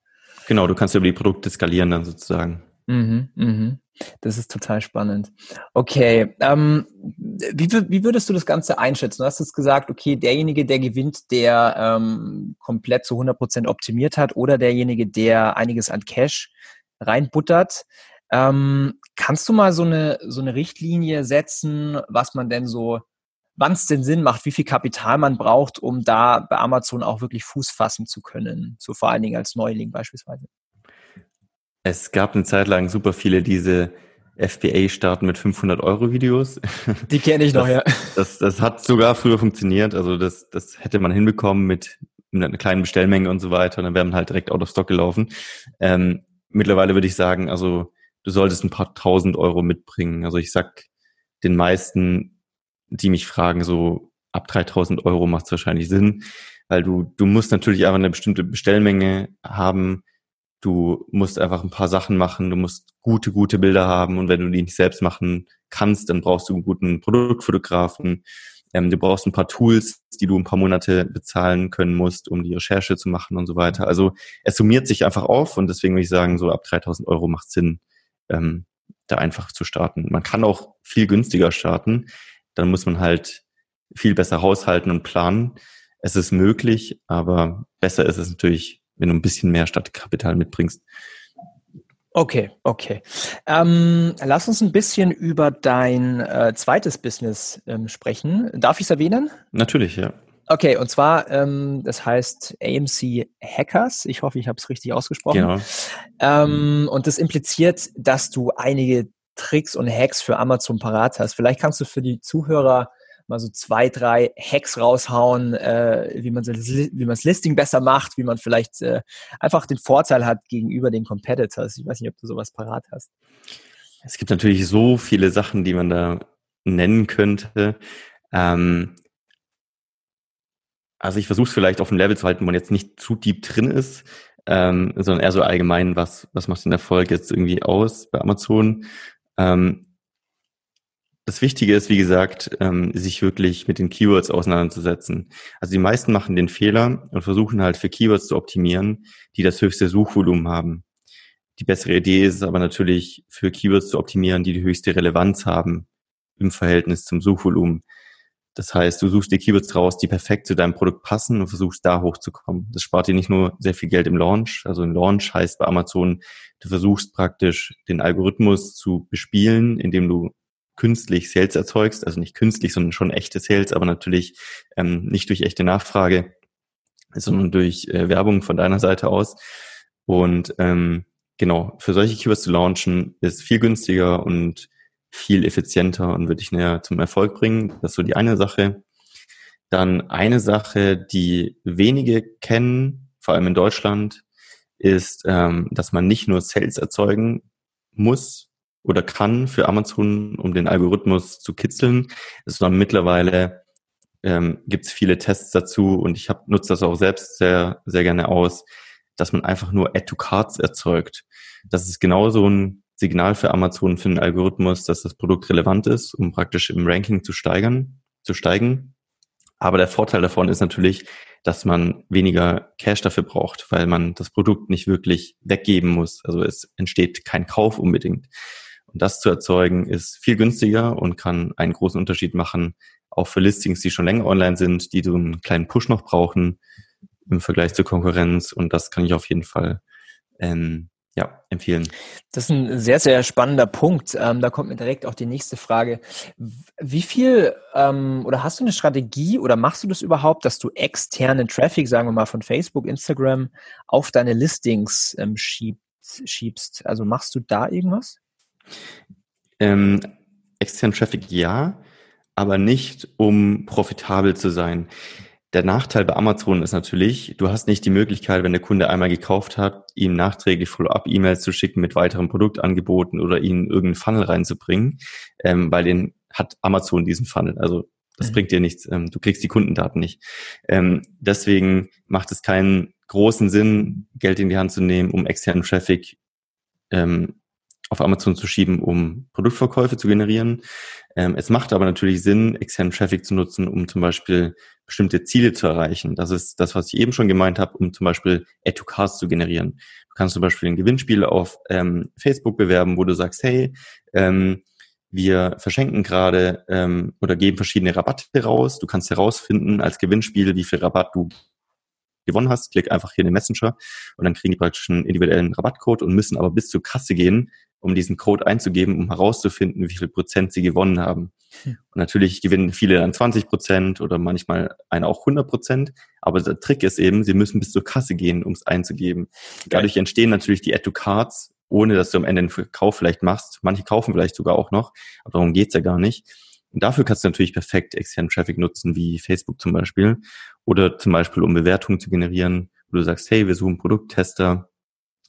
Genau, du kannst über die Produkte skalieren dann sozusagen.
Mhm, mhm. Das ist total spannend. Okay, ähm, wie, wie würdest du das Ganze einschätzen? Du hast jetzt gesagt, okay, derjenige, der gewinnt, der ähm, komplett zu 100% optimiert hat oder derjenige, der einiges an Cash reinbuttert. Ähm, kannst du mal so eine, so eine Richtlinie setzen, was man denn so, wann es denn Sinn macht, wie viel Kapital man braucht, um da bei Amazon auch wirklich Fuß fassen zu können? So vor allen Dingen als Neuling beispielsweise.
Es gab eine Zeit lang super viele diese FBA-Starten mit 500 Euro Videos.
Die kenne ich
das,
noch, ja.
Das, das hat sogar früher funktioniert. Also das, das hätte man hinbekommen mit einer kleinen Bestellmenge und so weiter. Dann wäre man halt direkt out of stock gelaufen. Ähm, mittlerweile würde ich sagen, also du solltest ein paar tausend Euro mitbringen. Also ich sag den meisten, die mich fragen, so ab 3000 Euro macht es wahrscheinlich Sinn, weil du, du musst natürlich einfach eine bestimmte Bestellmenge haben, Du musst einfach ein paar Sachen machen, du musst gute, gute Bilder haben und wenn du die nicht selbst machen kannst, dann brauchst du einen guten Produktfotografen. Ähm, du brauchst ein paar Tools, die du ein paar Monate bezahlen können musst, um die Recherche zu machen und so weiter. Also es summiert sich einfach auf und deswegen würde ich sagen, so ab 3000 Euro macht Sinn, ähm, da einfach zu starten. Man kann auch viel günstiger starten. Dann muss man halt viel besser haushalten und planen. Es ist möglich, aber besser ist es natürlich, wenn du ein bisschen mehr Stadtkapital mitbringst.
Okay, okay. Ähm, lass uns ein bisschen über dein äh, zweites Business ähm, sprechen. Darf ich es erwähnen?
Natürlich, ja.
Okay, und zwar, ähm, das heißt AMC Hackers. Ich hoffe, ich habe es richtig ausgesprochen. Genau. Ähm, und das impliziert, dass du einige Tricks und Hacks für Amazon parat hast. Vielleicht kannst du für die Zuhörer mal so zwei, drei Hacks raushauen, äh, wie man wie man das Listing besser macht, wie man vielleicht äh, einfach den Vorteil hat gegenüber den Competitors. Ich weiß nicht, ob du sowas parat hast.
Es gibt natürlich so viele Sachen, die man da nennen könnte. Ähm, also ich versuche es vielleicht auf ein Level zu halten, wo man jetzt nicht zu deep drin ist, ähm, sondern eher so allgemein, was, was macht den Erfolg jetzt irgendwie aus bei Amazon. Ähm, das Wichtige ist, wie gesagt, ähm, sich wirklich mit den Keywords auseinanderzusetzen. Also die meisten machen den Fehler und versuchen halt für Keywords zu optimieren, die das höchste Suchvolumen haben. Die bessere Idee ist es aber natürlich, für Keywords zu optimieren, die die höchste Relevanz haben im Verhältnis zum Suchvolumen. Das heißt, du suchst dir Keywords raus, die perfekt zu deinem Produkt passen und versuchst da hochzukommen. Das spart dir nicht nur sehr viel Geld im Launch. Also ein Launch heißt bei Amazon, du versuchst praktisch den Algorithmus zu bespielen, indem du künstlich Sales erzeugst, also nicht künstlich, sondern schon echte Sales, aber natürlich ähm, nicht durch echte Nachfrage, sondern durch äh, Werbung von deiner Seite aus. Und ähm, genau, für solche Keywords zu launchen ist viel günstiger und viel effizienter und würde dich näher zum Erfolg bringen. Das ist so die eine Sache. Dann eine Sache, die wenige kennen, vor allem in Deutschland, ist, ähm, dass man nicht nur Sales erzeugen muss, oder kann für Amazon, um den Algorithmus zu kitzeln, sondern mittlerweile ähm, gibt es viele Tests dazu und ich hab, nutze das auch selbst sehr, sehr gerne aus, dass man einfach nur Add to Cards erzeugt. Das ist genauso ein Signal für Amazon, für den Algorithmus, dass das Produkt relevant ist, um praktisch im Ranking zu steigern, zu steigen. Aber der Vorteil davon ist natürlich, dass man weniger Cash dafür braucht, weil man das Produkt nicht wirklich weggeben muss. Also es entsteht kein Kauf unbedingt. Und das zu erzeugen ist viel günstiger und kann einen großen Unterschied machen, auch für Listings, die schon länger online sind, die so einen kleinen Push noch brauchen im Vergleich zur Konkurrenz. Und das kann ich auf jeden Fall ähm, ja, empfehlen.
Das ist ein sehr, sehr spannender Punkt. Ähm, da kommt mir direkt auch die nächste Frage. Wie viel ähm, oder hast du eine Strategie oder machst du das überhaupt, dass du externen Traffic, sagen wir mal von Facebook, Instagram, auf deine Listings ähm, schiebst, schiebst? Also machst du da irgendwas?
Ähm, externen Traffic ja, aber nicht, um profitabel zu sein. Der Nachteil bei Amazon ist natürlich, du hast nicht die Möglichkeit, wenn der Kunde einmal gekauft hat, ihm nachträglich Follow-up-E-Mails zu schicken mit weiteren Produktangeboten oder ihn irgendeinen Funnel reinzubringen, ähm, weil den hat Amazon diesen Funnel. Also das mhm. bringt dir nichts. Ähm, du kriegst die Kundendaten nicht. Ähm, deswegen macht es keinen großen Sinn, Geld in die Hand zu nehmen, um externen Traffic ähm, auf Amazon zu schieben, um Produktverkäufe zu generieren. Ähm, es macht aber natürlich Sinn, externen Traffic zu nutzen, um zum Beispiel bestimmte Ziele zu erreichen. Das ist das, was ich eben schon gemeint habe, um zum Beispiel Add-to-Cards zu generieren. Du kannst zum Beispiel ein Gewinnspiel auf ähm, Facebook bewerben, wo du sagst, hey, ähm, wir verschenken gerade ähm, oder geben verschiedene Rabatte raus. Du kannst herausfinden als Gewinnspiel, wie viel Rabatt du gewonnen hast. Klick einfach hier in den Messenger und dann kriegen die praktisch einen individuellen Rabattcode und müssen aber bis zur Kasse gehen, um diesen Code einzugeben, um herauszufinden, wie viel Prozent sie gewonnen haben. Hm. Und natürlich gewinnen viele dann 20 Prozent oder manchmal eine auch 100 Prozent. Aber der Trick ist eben, sie müssen bis zur Kasse gehen, um es einzugeben. Dadurch entstehen natürlich die Add-to-Cards, ohne dass du am Ende einen Verkauf vielleicht machst. Manche kaufen vielleicht sogar auch noch, aber darum geht's ja gar nicht. Und dafür kannst du natürlich perfekt externen Traffic nutzen, wie Facebook zum Beispiel. Oder zum Beispiel, um Bewertungen zu generieren, wo du sagst, hey, wir suchen Produkttester,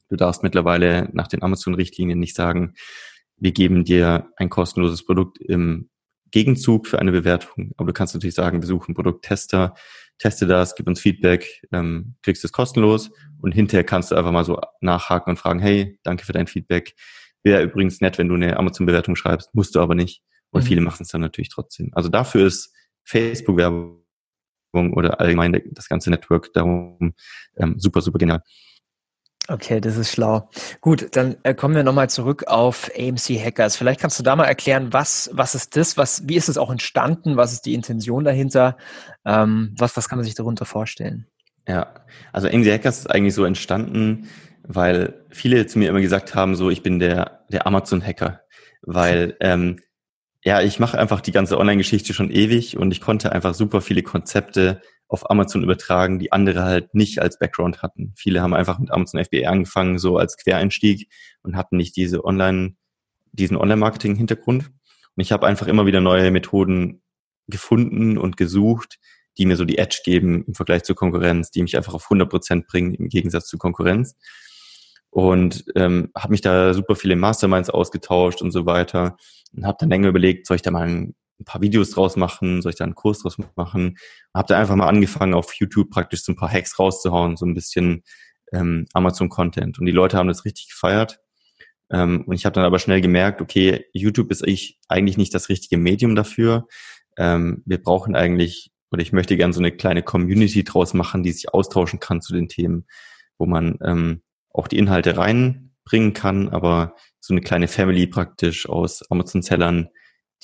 Du darfst mittlerweile nach den Amazon-Richtlinien nicht sagen, wir geben dir ein kostenloses Produkt im Gegenzug für eine Bewertung. Aber du kannst natürlich sagen, wir suchen Produkttester, teste das, gib uns Feedback, ähm, kriegst es kostenlos und hinterher kannst du einfach mal so nachhaken und fragen, hey, danke für dein Feedback. Wäre übrigens nett, wenn du eine Amazon-Bewertung schreibst, musst du aber nicht. Und mhm. viele machen es dann natürlich trotzdem. Also dafür ist Facebook-Werbung oder allgemein das ganze Network darum ähm, super, super genial.
Okay, das ist schlau. Gut, dann äh, kommen wir nochmal zurück auf AMC Hackers. Vielleicht kannst du da mal erklären, was, was ist das, was, wie ist es auch entstanden, was ist die Intention dahinter, ähm, was, was kann man sich darunter vorstellen?
Ja, also AMC Hackers ist eigentlich so entstanden, weil viele zu mir immer gesagt haben, so ich bin der, der Amazon-Hacker, weil ähm, ja, ich mache einfach die ganze Online-Geschichte schon ewig und ich konnte einfach super viele Konzepte auf Amazon übertragen, die andere halt nicht als Background hatten. Viele haben einfach mit Amazon FBA angefangen, so als Quereinstieg und hatten nicht diese Online, diesen Online-Marketing-Hintergrund. Und ich habe einfach immer wieder neue Methoden gefunden und gesucht, die mir so die Edge geben im Vergleich zur Konkurrenz, die mich einfach auf 100 Prozent bringen im Gegensatz zur Konkurrenz. Und ähm, habe mich da super viele Masterminds ausgetauscht und so weiter und habe dann länger überlegt, soll ich da mal ein ein paar Videos draus machen, soll ich da einen Kurs draus machen? Habe da einfach mal angefangen, auf YouTube praktisch so ein paar Hacks rauszuhauen, so ein bisschen ähm, Amazon-Content. Und die Leute haben das richtig gefeiert. Ähm, und ich habe dann aber schnell gemerkt, okay, YouTube ist ich eigentlich nicht das richtige Medium dafür. Ähm, wir brauchen eigentlich, oder ich möchte gerne so eine kleine Community draus machen, die sich austauschen kann zu den Themen, wo man ähm, auch die Inhalte reinbringen kann, aber so eine kleine Family praktisch aus Amazon-Sellern,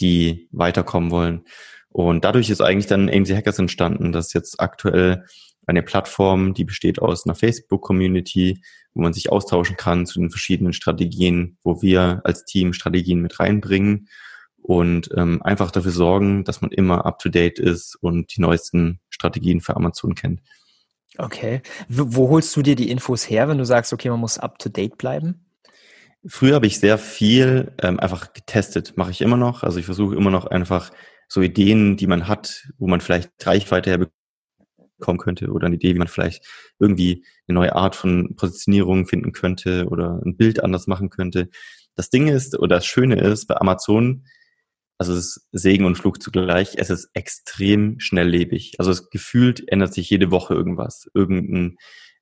die weiterkommen wollen. Und dadurch ist eigentlich dann AMC Hackers entstanden. Das ist jetzt aktuell eine Plattform, die besteht aus einer Facebook-Community, wo man sich austauschen kann zu den verschiedenen Strategien, wo wir als Team Strategien mit reinbringen und ähm, einfach dafür sorgen, dass man immer up-to-date ist und die neuesten Strategien für Amazon kennt.
Okay. Wo, wo holst du dir die Infos her, wenn du sagst, okay, man muss up-to-date bleiben?
Früher habe ich sehr viel ähm, einfach getestet, mache ich immer noch. Also ich versuche immer noch einfach so Ideen, die man hat, wo man vielleicht Reichweite herbekommen könnte oder eine Idee, wie man vielleicht irgendwie eine neue Art von Positionierung finden könnte oder ein Bild anders machen könnte. Das Ding ist, oder das Schöne ist bei Amazon, also es ist Segen und Fluch zugleich, es ist extrem schnelllebig. Also es gefühlt ändert sich jede Woche irgendwas. Irgendein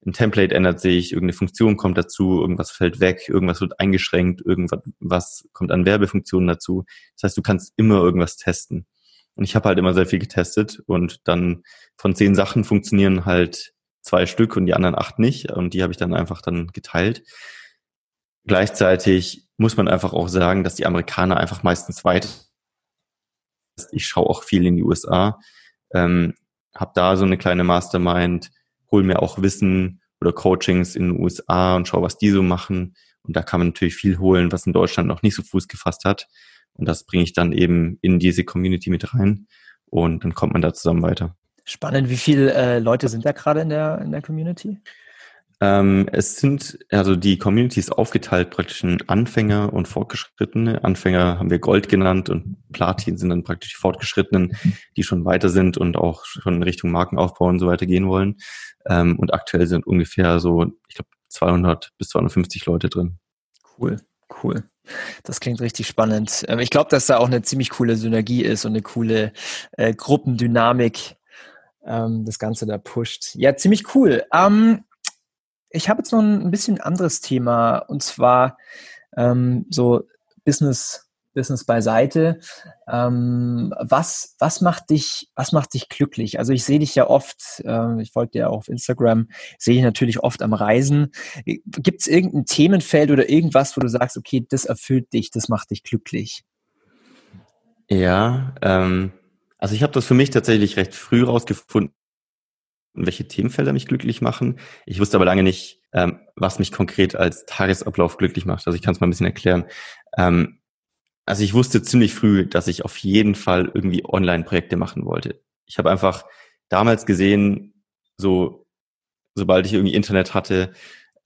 ein Template ändert sich, irgendeine Funktion kommt dazu, irgendwas fällt weg, irgendwas wird eingeschränkt, irgendwas was kommt an Werbefunktionen dazu. Das heißt, du kannst immer irgendwas testen. Und ich habe halt immer sehr viel getestet und dann von zehn Sachen funktionieren halt zwei Stück und die anderen acht nicht. Und die habe ich dann einfach dann geteilt. Gleichzeitig muss man einfach auch sagen, dass die Amerikaner einfach meistens weit. Ich schaue auch viel in die USA, ähm, habe da so eine kleine Mastermind, hole mir auch Wissen oder Coachings in den USA und schaue, was die so machen. Und da kann man natürlich viel holen, was in Deutschland noch nicht so Fuß gefasst hat. Und das bringe ich dann eben in diese Community mit rein. Und dann kommt man da zusammen weiter.
Spannend. Wie viele äh, Leute sind da gerade in der, in der Community?
Ähm, es sind, also die Community ist aufgeteilt praktisch in Anfänger und Fortgeschrittene. Anfänger haben wir Gold genannt und Platin sind dann praktisch die Fortgeschrittenen, die schon weiter sind und auch schon in Richtung Markenaufbau und so weiter gehen wollen. Ähm, und aktuell sind ungefähr so, ich glaube, 200 bis 250 Leute drin.
Cool, cool. Das klingt richtig spannend. Ähm, ich glaube, dass da auch eine ziemlich coole Synergie ist und eine coole äh, Gruppendynamik ähm, das Ganze da pusht. Ja, ziemlich cool. Ähm, ich habe jetzt noch ein bisschen anderes Thema und zwar ähm, so Business Business beiseite. Ähm, was, was macht dich, was macht dich glücklich? Also ich sehe dich ja oft, äh, ich folge dir auch auf Instagram, sehe ich natürlich oft am Reisen. Gibt es irgendein Themenfeld oder irgendwas, wo du sagst, okay, das erfüllt dich, das macht dich glücklich?
Ja, ähm, also ich habe das für mich tatsächlich recht früh rausgefunden, welche Themenfelder mich glücklich machen. Ich wusste aber lange nicht, ähm, was mich konkret als Tagesablauf glücklich macht. Also ich kann es mal ein bisschen erklären. Ähm, also ich wusste ziemlich früh, dass ich auf jeden Fall irgendwie Online-Projekte machen wollte. Ich habe einfach damals gesehen, so sobald ich irgendwie Internet hatte,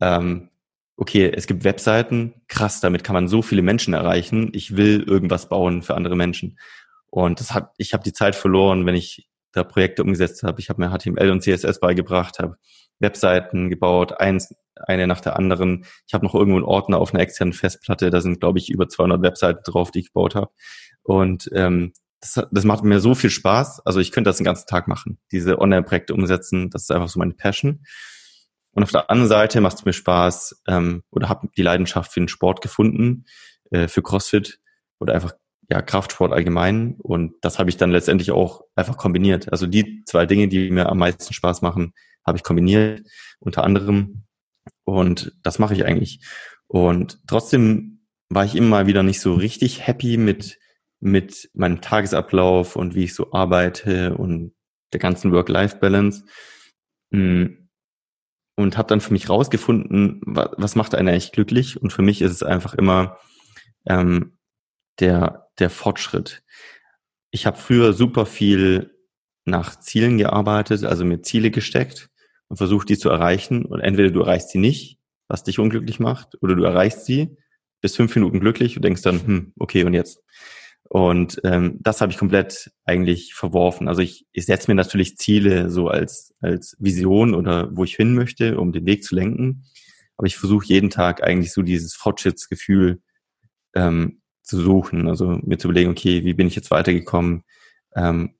ähm, okay, es gibt Webseiten, krass, damit kann man so viele Menschen erreichen. Ich will irgendwas bauen für andere Menschen. Und das hat, ich habe die Zeit verloren, wenn ich da Projekte umgesetzt habe. Ich habe mir HTML und CSS beigebracht, habe Webseiten gebaut, eins, eine nach der anderen. Ich habe noch irgendwo einen Ordner auf einer externen Festplatte, da sind, glaube ich, über 200 Webseiten drauf, die ich gebaut habe. Und ähm, das, das macht mir so viel Spaß. Also ich könnte das den ganzen Tag machen, diese Online-Projekte umsetzen. Das ist einfach so meine Passion. Und auf der anderen Seite macht es mir Spaß ähm, oder habe die Leidenschaft für den Sport gefunden, äh, für CrossFit oder einfach ja Kraftsport allgemein. Und das habe ich dann letztendlich auch einfach kombiniert. Also die zwei Dinge, die mir am meisten Spaß machen, habe ich kombiniert, unter anderem. Und das mache ich eigentlich. Und trotzdem war ich immer wieder nicht so richtig happy mit, mit meinem Tagesablauf und wie ich so arbeite und der ganzen Work-Life-Balance. Hm. Und habe dann für mich rausgefunden, was macht einen eigentlich glücklich? Und für mich ist es einfach immer ähm, der, der Fortschritt. Ich habe früher super viel nach Zielen gearbeitet, also mir Ziele gesteckt und versucht, die zu erreichen. Und entweder du erreichst sie nicht, was dich unglücklich macht, oder du erreichst sie, bist fünf Minuten glücklich und denkst dann, hm, okay, und jetzt? Und ähm, das habe ich komplett eigentlich verworfen. Also ich, ich setze mir natürlich Ziele so als, als Vision oder wo ich hin möchte, um den Weg zu lenken. Aber ich versuche jeden Tag eigentlich so dieses Fortschrittsgefühl ähm, zu suchen. Also mir zu überlegen, okay, wie bin ich jetzt weitergekommen? Ähm,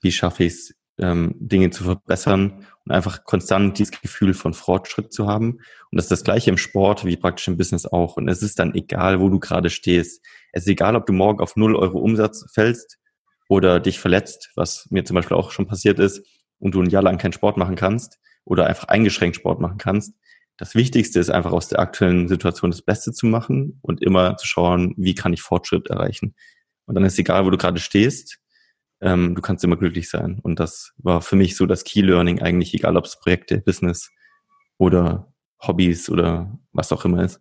wie schaffe ich es, ähm, Dinge zu verbessern und einfach konstant dieses Gefühl von Fortschritt zu haben. Und das ist das gleiche im Sport wie praktisch im Business auch. Und es ist dann egal, wo du gerade stehst. Es ist egal, ob du morgen auf null Euro Umsatz fällst oder dich verletzt, was mir zum Beispiel auch schon passiert ist, und du ein Jahr lang keinen Sport machen kannst oder einfach eingeschränkt Sport machen kannst. Das Wichtigste ist einfach aus der aktuellen Situation das Beste zu machen und immer zu schauen, wie kann ich Fortschritt erreichen. Und dann ist egal, wo du gerade stehst, ähm, du kannst immer glücklich sein. Und das war für mich so das Key Learning eigentlich, egal ob es Projekte, Business oder Hobbys oder was auch immer ist.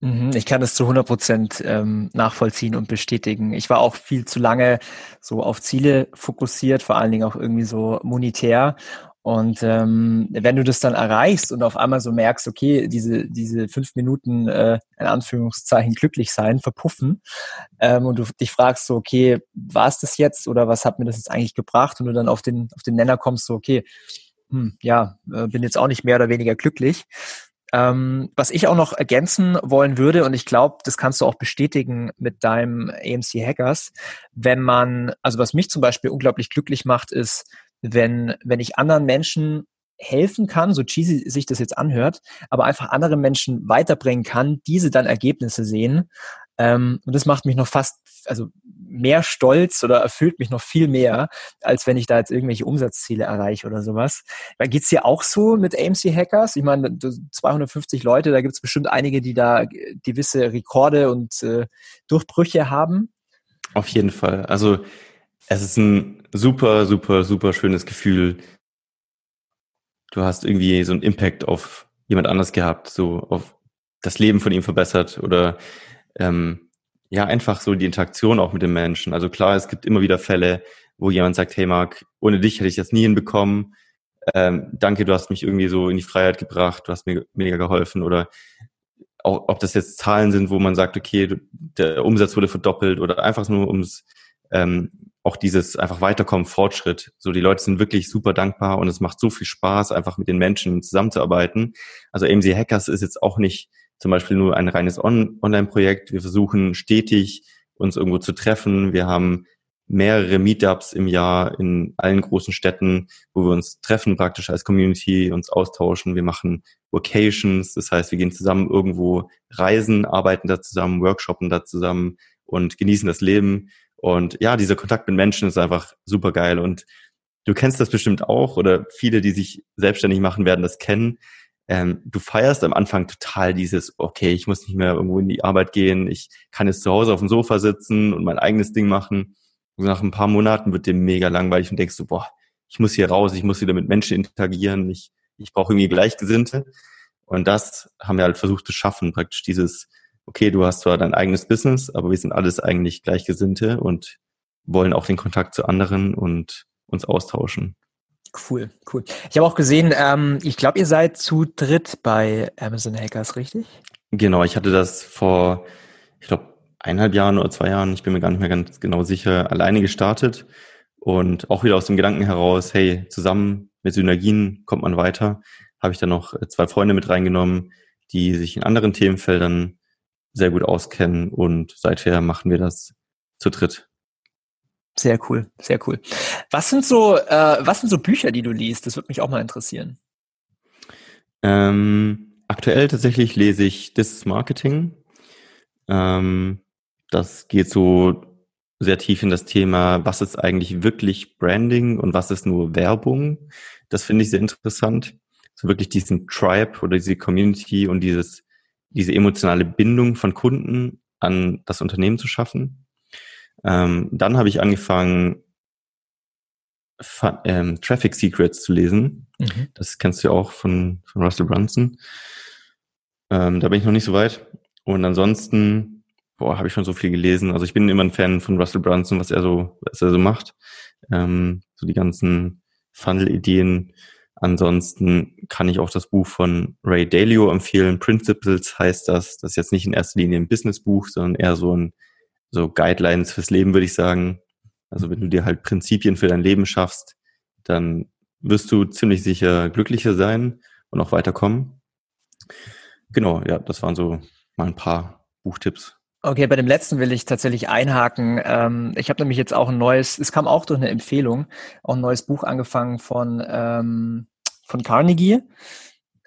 Mhm, ich kann das zu 100 Prozent ähm, nachvollziehen und bestätigen. Ich war auch viel zu lange so auf Ziele fokussiert, vor allen Dingen auch irgendwie so monetär und ähm, wenn du das dann erreichst und auf einmal so merkst, okay, diese, diese fünf Minuten äh, in Anführungszeichen glücklich sein, verpuffen, ähm, und du dich fragst so, okay, war es das jetzt oder was hat mir das jetzt eigentlich gebracht? Und du dann auf den, auf den Nenner kommst, so, okay, hm, ja, äh, bin jetzt auch nicht mehr oder weniger glücklich. Ähm, was ich auch noch ergänzen wollen würde, und ich glaube, das kannst du auch bestätigen mit deinem AMC Hackers, wenn man, also was mich zum Beispiel unglaublich glücklich macht, ist, wenn, wenn ich anderen Menschen helfen kann, so cheesy sich das jetzt anhört, aber einfach andere Menschen weiterbringen kann, diese dann Ergebnisse sehen. Ähm, und das macht mich noch fast, also mehr stolz oder erfüllt mich noch viel mehr, als wenn ich da jetzt irgendwelche Umsatzziele erreiche oder sowas. Geht es dir auch so mit AMC Hackers? Ich meine, 250 Leute, da gibt es bestimmt einige, die da gewisse Rekorde und äh, Durchbrüche haben.
Auf jeden Fall. Also es ist ein super, super, super schönes Gefühl. Du hast irgendwie so einen Impact auf jemand anders gehabt, so auf das Leben von ihm verbessert oder ähm, ja, einfach so die Interaktion auch mit den Menschen. Also klar, es gibt immer wieder Fälle, wo jemand sagt, hey Marc, ohne dich hätte ich das nie hinbekommen. Ähm, danke, du hast mich irgendwie so in die Freiheit gebracht, du hast mir mega geholfen oder auch, ob das jetzt Zahlen sind, wo man sagt, okay, der Umsatz wurde verdoppelt oder einfach nur ums ähm, auch dieses einfach weiterkommen, Fortschritt. So, die Leute sind wirklich super dankbar und es macht so viel Spaß, einfach mit den Menschen zusammenzuarbeiten. Also AMC Hackers ist jetzt auch nicht zum Beispiel nur ein reines On Online-Projekt. Wir versuchen stetig uns irgendwo zu treffen. Wir haben mehrere Meetups im Jahr in allen großen Städten, wo wir uns treffen, praktisch als Community, uns austauschen. Wir machen Vocations, das heißt, wir gehen zusammen irgendwo reisen, arbeiten da zusammen, workshoppen da zusammen und genießen das Leben. Und ja, dieser Kontakt mit Menschen ist einfach super geil. Und du kennst das bestimmt auch oder viele, die sich selbstständig machen, werden das kennen. Ähm, du feierst am Anfang total dieses, okay, ich muss nicht mehr irgendwo in die Arbeit gehen, ich kann jetzt zu Hause auf dem Sofa sitzen und mein eigenes Ding machen. Und nach ein paar Monaten wird dir mega langweilig und denkst du, boah, ich muss hier raus, ich muss wieder mit Menschen interagieren, ich, ich brauche irgendwie Gleichgesinnte. Und das haben wir halt versucht zu schaffen, praktisch dieses, okay, du hast zwar dein eigenes Business, aber wir sind alles eigentlich Gleichgesinnte und wollen auch den Kontakt zu anderen und uns austauschen.
Cool, cool. Ich habe auch gesehen, ähm, ich glaube, ihr seid zu dritt bei Amazon Hackers, richtig?
Genau, ich hatte das vor, ich glaube, eineinhalb Jahren oder zwei Jahren, ich bin mir gar nicht mehr ganz genau sicher, alleine gestartet und auch wieder aus dem Gedanken heraus, hey, zusammen mit Synergien kommt man weiter, habe ich dann noch zwei Freunde mit reingenommen, die sich in anderen Themenfeldern sehr gut auskennen und seither machen wir das zu dritt.
Sehr cool, sehr cool. Was sind so, äh, was sind so Bücher, die du liest? Das würde mich auch mal interessieren.
Ähm, aktuell tatsächlich lese ich This Marketing. Ähm, das geht so sehr tief in das Thema, was ist eigentlich wirklich Branding und was ist nur Werbung. Das finde ich sehr interessant. So wirklich diesen Tribe oder diese Community und dieses diese emotionale Bindung von Kunden an das Unternehmen zu schaffen. Ähm, dann habe ich angefangen, ähm, Traffic Secrets zu lesen. Mhm. Das kennst du ja auch von, von Russell Brunson. Ähm, da bin ich noch nicht so weit. Und ansonsten, boah, habe ich schon so viel gelesen. Also ich bin immer ein Fan von Russell Brunson, was er so, was er so macht. Ähm, so die ganzen Funnel-Ideen, Ansonsten kann ich auch das Buch von Ray Dalio empfehlen. Principles heißt das. Das ist jetzt nicht in erster Linie ein Businessbuch, sondern eher so ein so Guidelines fürs Leben, würde ich sagen. Also wenn du dir halt Prinzipien für dein Leben schaffst, dann wirst du ziemlich sicher glücklicher sein und auch weiterkommen. Genau, ja, das waren so mal ein paar Buchtipps.
Okay, bei dem letzten will ich tatsächlich einhaken. Ähm, ich habe nämlich jetzt auch ein neues, es kam auch durch eine Empfehlung, auch ein neues Buch angefangen von, ähm, von Carnegie.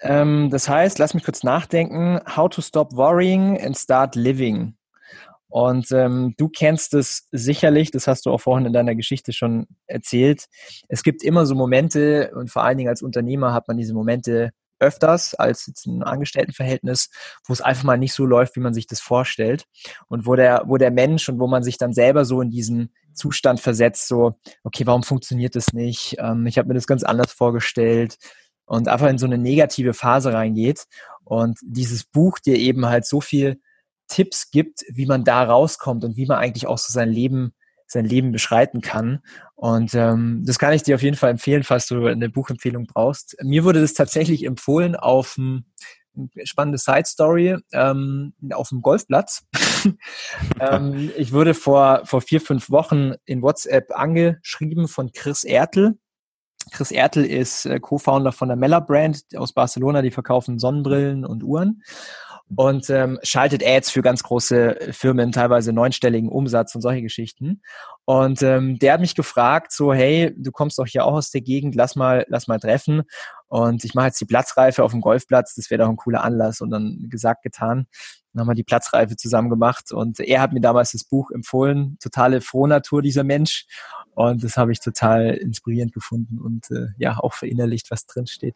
Ähm, das heißt, lass mich kurz nachdenken, How to Stop Worrying and Start Living. Und ähm, du kennst es sicherlich, das hast du auch vorhin in deiner Geschichte schon erzählt. Es gibt immer so Momente und vor allen Dingen als Unternehmer hat man diese Momente, öfters als jetzt ein Angestelltenverhältnis, wo es einfach mal nicht so läuft, wie man sich das vorstellt und wo der, wo der Mensch und wo man sich dann selber so in diesen Zustand versetzt, so, okay, warum funktioniert das nicht? Ähm, ich habe mir das ganz anders vorgestellt und einfach in so eine negative Phase reingeht und dieses Buch dir eben halt so viel Tipps gibt, wie man da rauskommt und wie man eigentlich auch so sein Leben sein Leben beschreiten kann. Und ähm, das kann ich dir auf jeden Fall empfehlen, falls du eine Buchempfehlung brauchst. Mir wurde das tatsächlich empfohlen auf ein, spannende Side Story ähm, auf dem Golfplatz. ähm, ich wurde vor vor vier fünf Wochen in WhatsApp angeschrieben von Chris Ertel. Chris Ertel ist äh, Co-Founder von der Mella Brand aus Barcelona. Die verkaufen Sonnenbrillen und Uhren und ähm, schaltet Ads für ganz große Firmen, teilweise neunstelligen Umsatz und solche Geschichten. Und ähm, der hat mich gefragt, so, hey, du kommst doch hier auch aus der Gegend, lass mal, lass mal treffen. Und ich mache jetzt die Platzreife auf dem Golfplatz, das wäre doch ein cooler Anlass. Und dann gesagt, getan. Dann haben wir die Platzreife zusammen gemacht und er hat mir damals das Buch empfohlen. Totale Frohnatur, dieser Mensch. Und das habe ich total inspirierend gefunden und äh, ja, auch verinnerlicht, was drin steht.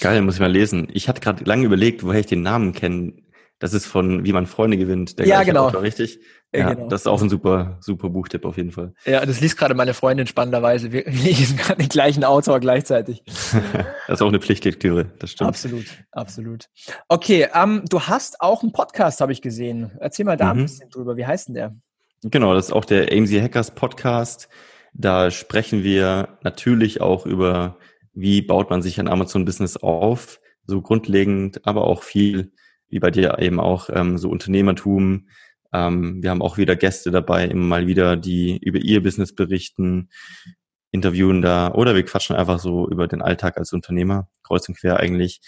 Geil, muss ich mal lesen. Ich hatte gerade lange überlegt, woher ich den Namen kenne. Das ist von Wie man Freunde gewinnt.
Der ja, genau.
Autor, richtig? Ja, genau. das ist auch ein super, super Buchtipp auf jeden Fall.
Ja, das liest gerade meine Freundin spannenderweise. Wir lesen gerade den gleichen Autor gleichzeitig.
das ist auch eine Pflichtlektüre, das stimmt.
Absolut, absolut. Okay, ähm, du hast auch einen Podcast, habe ich gesehen. Erzähl mal da mhm. ein bisschen drüber. Wie heißt denn der?
Genau, das ist auch der AMC Hackers Podcast. Da sprechen wir natürlich auch über, wie baut man sich ein Amazon-Business auf, so grundlegend, aber auch viel wie bei dir eben auch ähm, so Unternehmertum. Ähm, wir haben auch wieder Gäste dabei, immer mal wieder, die über ihr Business berichten, interviewen da oder wir quatschen einfach so über den Alltag als Unternehmer, kreuz und quer eigentlich.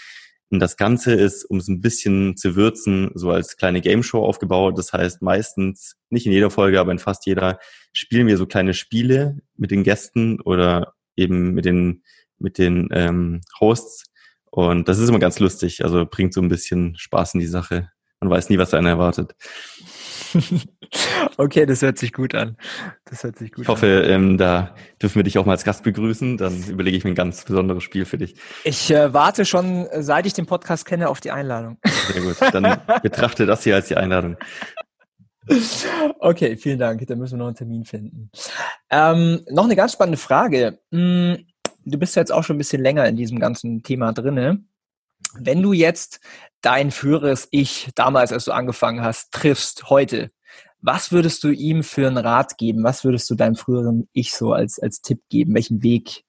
Und das Ganze ist, um es ein bisschen zu würzen, so als kleine Game Show aufgebaut. Das heißt, meistens, nicht in jeder Folge, aber in fast jeder, spielen wir so kleine Spiele mit den Gästen oder eben mit den, mit den ähm, Hosts. Und das ist immer ganz lustig. Also bringt so ein bisschen Spaß in die Sache. Man weiß nie, was einen erwartet.
okay, das hört sich gut an. Das hört sich gut
ich hoffe, an. Ähm, da dürfen wir dich auch mal als Gast begrüßen. Dann überlege ich mir ein ganz besonderes Spiel für dich.
Ich äh, warte schon, seit ich den Podcast kenne, auf die Einladung.
Sehr gut. Dann betrachte das hier als die Einladung.
Okay, vielen Dank. Da müssen wir noch einen Termin finden. Ähm, noch eine ganz spannende Frage. Hm, du bist jetzt auch schon ein bisschen länger in diesem ganzen Thema drinne. Wenn du jetzt dein früheres Ich damals, als du angefangen hast, triffst heute, was würdest du ihm für einen Rat geben? Was würdest du deinem früheren Ich so als, als Tipp geben? Welchen Weg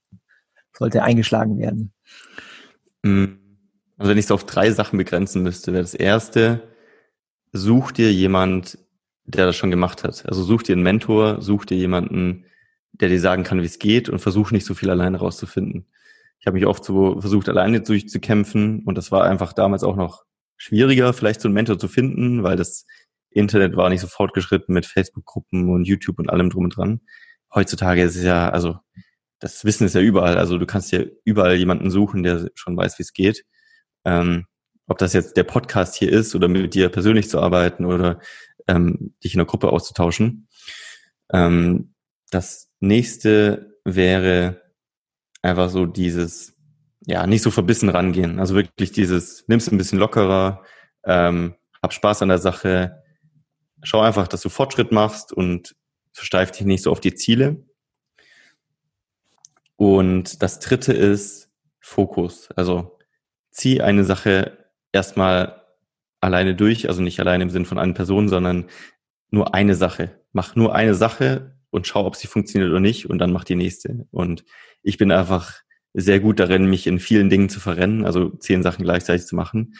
sollte eingeschlagen werden?
Hm, also wenn ich es auf drei Sachen begrenzen müsste, wäre das erste, such dir jemand, der das schon gemacht hat. Also such dir einen Mentor, such dir jemanden, der dir sagen kann, wie es geht und versuch nicht so viel alleine rauszufinden. Ich habe mich oft so versucht, alleine durchzukämpfen und das war einfach damals auch noch schwieriger, vielleicht so einen Mentor zu finden, weil das Internet war nicht so fortgeschritten mit Facebook-Gruppen und YouTube und allem drum und dran. Heutzutage ist es ja, also das Wissen ist ja überall. Also du kannst ja überall jemanden suchen, der schon weiß, wie es geht. Ähm, ob das jetzt der Podcast hier ist oder mit dir persönlich zu arbeiten oder ähm, dich in einer Gruppe auszutauschen. Ähm, das nächste wäre einfach so dieses, ja, nicht so verbissen rangehen. Also wirklich dieses, nimm's ein bisschen lockerer, ähm, hab Spaß an der Sache, schau einfach, dass du Fortschritt machst und versteif dich nicht so auf die Ziele. Und das dritte ist Fokus. Also zieh eine Sache erstmal alleine durch, also nicht alleine im Sinn von einer Person, sondern nur eine Sache. Mach nur eine Sache und schau, ob sie funktioniert oder nicht und dann mach die nächste. Und ich bin einfach sehr gut darin, mich in vielen Dingen zu verrennen, also zehn Sachen gleichzeitig zu machen.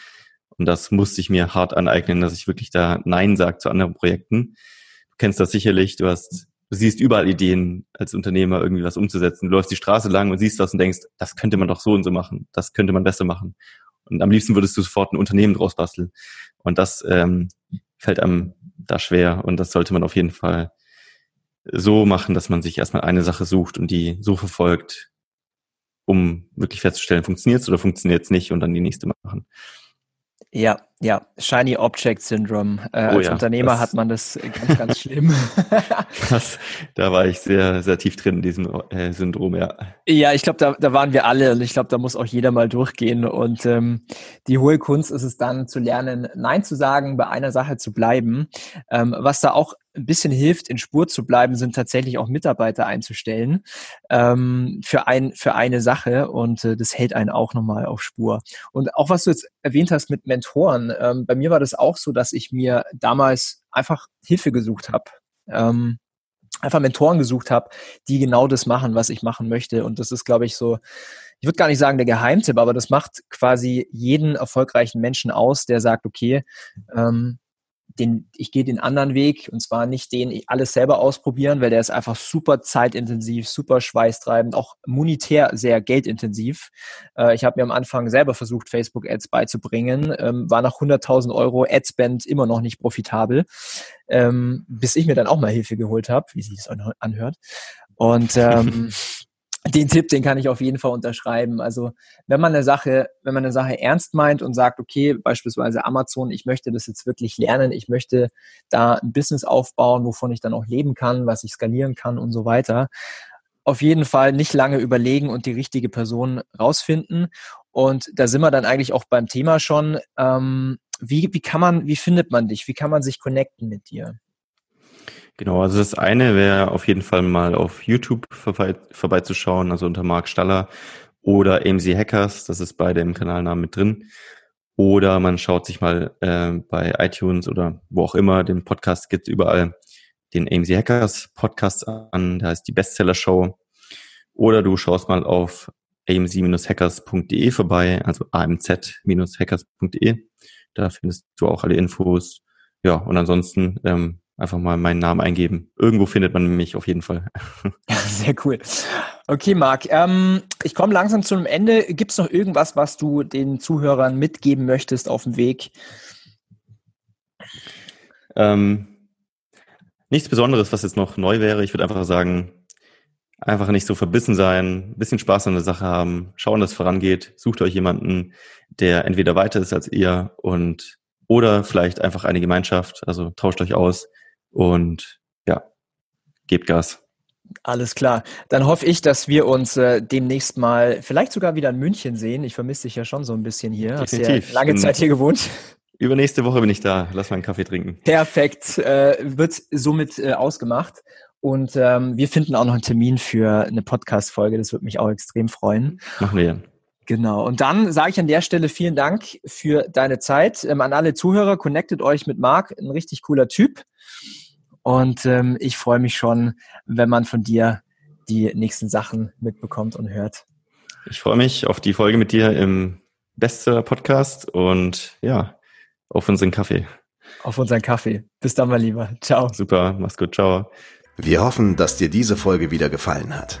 Und das musste ich mir hart aneignen, dass ich wirklich da Nein sage zu anderen Projekten. Du kennst das sicherlich, du hast, du siehst überall Ideen als Unternehmer, irgendwie was umzusetzen. Du läufst die Straße lang und siehst was und denkst, das könnte man doch so und so machen, das könnte man besser machen. Und am liebsten würdest du sofort ein Unternehmen draus basteln. Und das ähm, fällt einem da schwer. Und das sollte man auf jeden Fall so machen, dass man sich erstmal eine Sache sucht und die so verfolgt, um wirklich festzustellen, funktioniert es oder funktioniert es nicht und dann die nächste machen.
Ja, ja, Shiny Object Syndrome. Äh, oh als ja, Unternehmer hat man das ganz, ganz schlimm.
Krass, da war ich sehr, sehr tief drin in diesem äh, Syndrom, ja.
Ja, ich glaube, da, da waren wir alle und ich glaube, da muss auch jeder mal durchgehen. Und ähm, die hohe Kunst ist es dann zu lernen, Nein zu sagen, bei einer Sache zu bleiben. Ähm, was da auch ein bisschen hilft, in Spur zu bleiben, sind tatsächlich auch Mitarbeiter einzustellen ähm, für, ein, für eine Sache und äh, das hält einen auch nochmal auf Spur. Und auch was du jetzt erwähnt hast mit Mentoren, ähm, bei mir war das auch so, dass ich mir damals einfach Hilfe gesucht habe. Ähm, einfach Mentoren gesucht habe, die genau das machen, was ich machen möchte. Und das ist, glaube ich, so, ich würde gar nicht sagen der Geheimtipp, aber das macht quasi jeden erfolgreichen Menschen aus, der sagt, okay, ähm, den, ich gehe den anderen Weg und zwar nicht den ich alles selber ausprobieren, weil der ist einfach super zeitintensiv, super schweißtreibend, auch monetär sehr geldintensiv. Äh, ich habe mir am Anfang selber versucht, Facebook-Ads beizubringen, ähm, war nach 100.000 Euro Adspend immer noch nicht profitabel, ähm, bis ich mir dann auch mal Hilfe geholt habe, wie sich das anhört. Und ähm, den Tipp, den kann ich auf jeden Fall unterschreiben. Also wenn man eine Sache, wenn man eine Sache ernst meint und sagt, okay, beispielsweise Amazon, ich möchte das jetzt wirklich lernen, ich möchte da ein Business aufbauen, wovon ich dann auch leben kann, was ich skalieren kann und so weiter. Auf jeden Fall nicht lange überlegen und die richtige Person rausfinden. Und da sind wir dann eigentlich auch beim Thema schon. Ähm, wie, wie kann man, wie findet man dich? Wie kann man sich connecten mit dir?
Genau, also das eine wäre auf jeden Fall mal auf YouTube vorbei, vorbeizuschauen, also unter Mark Staller oder AMC Hackers, das ist bei dem Kanalnamen mit drin. Oder man schaut sich mal äh, bei iTunes oder wo auch immer, den Podcast gibt überall den AMC Hackers Podcast an, da heißt die Bestseller Show. Oder du schaust mal auf amc-hackers.de vorbei, also amz-hackers.de. Da findest du auch alle Infos. Ja, und ansonsten ähm, einfach mal meinen Namen eingeben. Irgendwo findet man mich auf jeden Fall.
Ja, sehr cool. Okay, Marc, ähm, ich komme langsam zu einem Ende. Gibt es noch irgendwas, was du den Zuhörern mitgeben möchtest auf dem Weg?
Ähm, nichts Besonderes, was jetzt noch neu wäre. Ich würde einfach sagen, einfach nicht so verbissen sein, ein bisschen Spaß an der Sache haben, schauen, dass es vorangeht, sucht euch jemanden, der entweder weiter ist als ihr und oder vielleicht einfach eine Gemeinschaft, also tauscht euch aus und ja, gebt Gas.
Alles klar. Dann hoffe ich, dass wir uns äh, demnächst mal vielleicht sogar wieder in München sehen. Ich vermisse dich ja schon so ein bisschen hier.
Definitiv.
Hast ja lange Zeit hier gewohnt.
Übernächste Woche bin ich da. Lass mal einen Kaffee trinken.
Perfekt. Äh, wird somit äh, ausgemacht. Und ähm, wir finden auch noch einen Termin für eine Podcast-Folge. Das würde mich auch extrem freuen.
Machen wir.
Genau. Und dann sage ich an der Stelle vielen Dank für deine Zeit. Ähm, an alle Zuhörer, connectet euch mit Marc, ein richtig cooler Typ. Und ähm, ich freue mich schon, wenn man von dir die nächsten Sachen mitbekommt und hört.
Ich freue mich auf die Folge mit dir im Bestseller-Podcast und ja, auf unseren Kaffee.
Auf unseren Kaffee. Bis dann mal lieber. Ciao.
Super, mach's gut. Ciao.
Wir hoffen, dass dir diese Folge wieder gefallen hat.